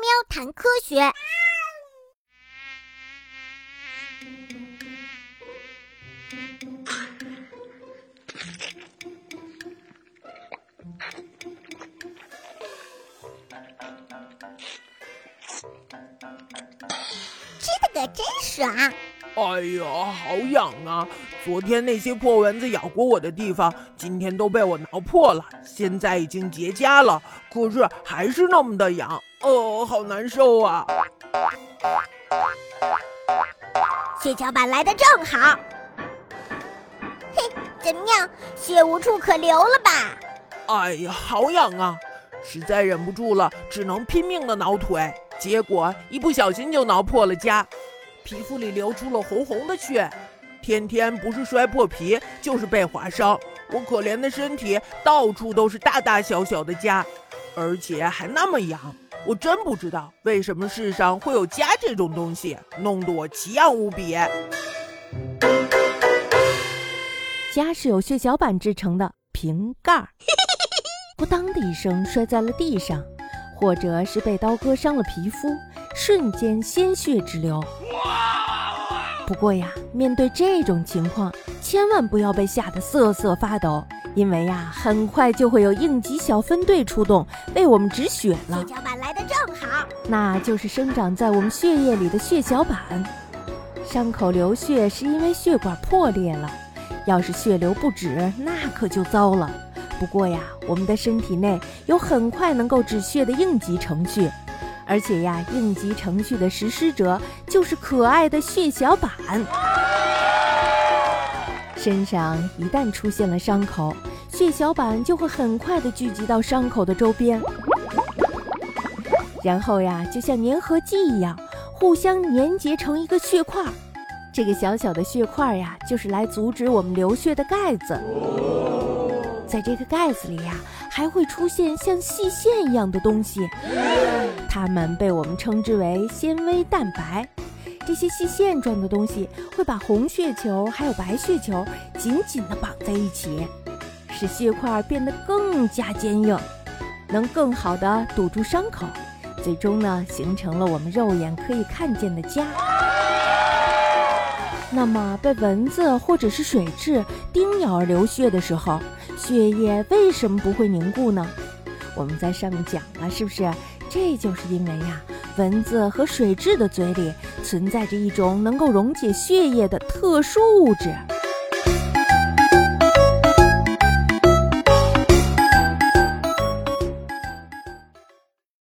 喵谈科学。吃的可真爽！哎呀，好痒啊！昨天那些破蚊子咬过我的地方，今天都被我挠破了，现在已经结痂了，可是还是那么的痒，哦，好难受啊！血小板来的正好，嘿，怎么样？血无处可流了吧？哎呀，好痒啊！实在忍不住了，只能拼命的挠腿，结果一不小心就挠破了痂。皮肤里流出了红红的血，天天不是摔破皮，就是被划伤。我可怜的身体到处都是大大小小的痂，而且还那么痒。我真不知道为什么世上会有痂这种东西，弄得我奇痒无比。痂是由血小板制成的瓶盖儿，不当的一声摔在了地上，或者是被刀割伤了皮肤，瞬间鲜血直流。不过呀，面对这种情况，千万不要被吓得瑟瑟发抖，因为呀，很快就会有应急小分队出动为我们止血了。血小板来的正好，那就是生长在我们血液里的血小板。伤口流血是因为血管破裂了，要是血流不止，那可就糟了。不过呀，我们的身体内有很快能够止血的应急程序。而且呀，应急程序的实施者就是可爱的血小板。身上一旦出现了伤口，血小板就会很快的聚集到伤口的周边，然后呀，就像粘合剂一样，互相粘结成一个血块。这个小小的血块呀，就是来阻止我们流血的盖子。在这个盖子里呀，还会出现像细线一样的东西，它们被我们称之为纤维蛋白。这些细线状的东西会把红血球还有白血球紧紧地绑在一起，使血块变得更加坚硬，能更好地堵住伤口，最终呢，形成了我们肉眼可以看见的痂。那么，被蚊子或者是水蛭叮咬而流血的时候，血液为什么不会凝固呢？我们在上面讲了，是不是？这就是因为呀，蚊子和水蛭的嘴里存在着一种能够溶解血液的特殊物质。